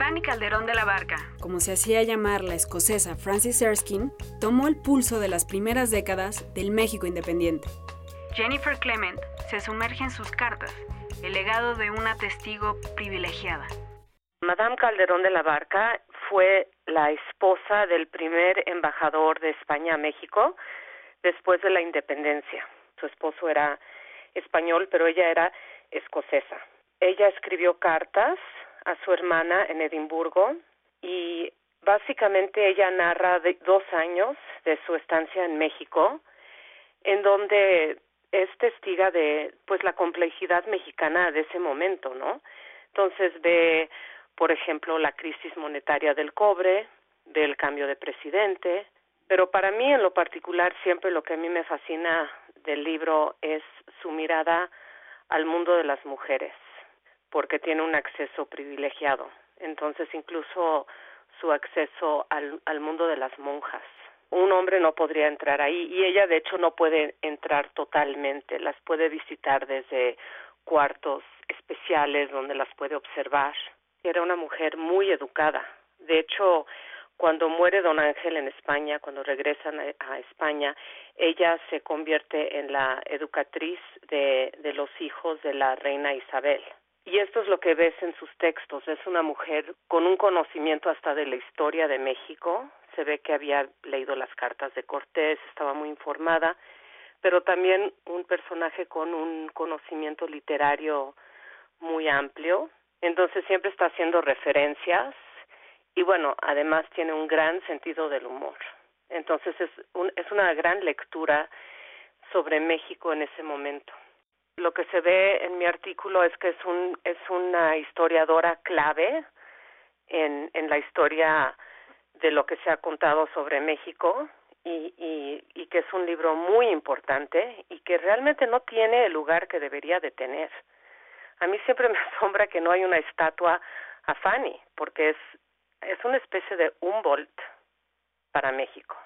Fanny Calderón de la Barca, como se hacía llamar la escocesa Frances Erskine, tomó el pulso de las primeras décadas del México independiente. Jennifer Clement se sumerge en sus cartas, el legado de una testigo privilegiada. Madame Calderón de la Barca fue la esposa del primer embajador de España a México después de la independencia. Su esposo era español, pero ella era escocesa. Ella escribió cartas a su hermana en Edimburgo y básicamente ella narra dos años de su estancia en México, en donde es testiga de pues la complejidad mexicana de ese momento, ¿no? Entonces ve, por ejemplo, la crisis monetaria del cobre, del cambio de presidente, pero para mí en lo particular siempre lo que a mí me fascina del libro es su mirada al mundo de las mujeres porque tiene un acceso privilegiado. Entonces, incluso su acceso al, al mundo de las monjas. Un hombre no podría entrar ahí y ella, de hecho, no puede entrar totalmente. Las puede visitar desde cuartos especiales donde las puede observar. Era una mujer muy educada. De hecho, cuando muere don Ángel en España, cuando regresan a España, ella se convierte en la educatriz de, de los hijos de la reina Isabel. Y esto es lo que ves en sus textos. Es una mujer con un conocimiento hasta de la historia de México. Se ve que había leído las cartas de Cortés, estaba muy informada, pero también un personaje con un conocimiento literario muy amplio. Entonces siempre está haciendo referencias y bueno, además tiene un gran sentido del humor. Entonces es, un, es una gran lectura sobre México en ese momento lo que se ve en mi artículo es que es un es una historiadora clave en en la historia de lo que se ha contado sobre México y, y, que es un libro muy importante y que realmente no tiene el lugar que debería de tener. A mí siempre me asombra que no hay una estatua a Fanny, porque es, es una especie de Humboldt para México.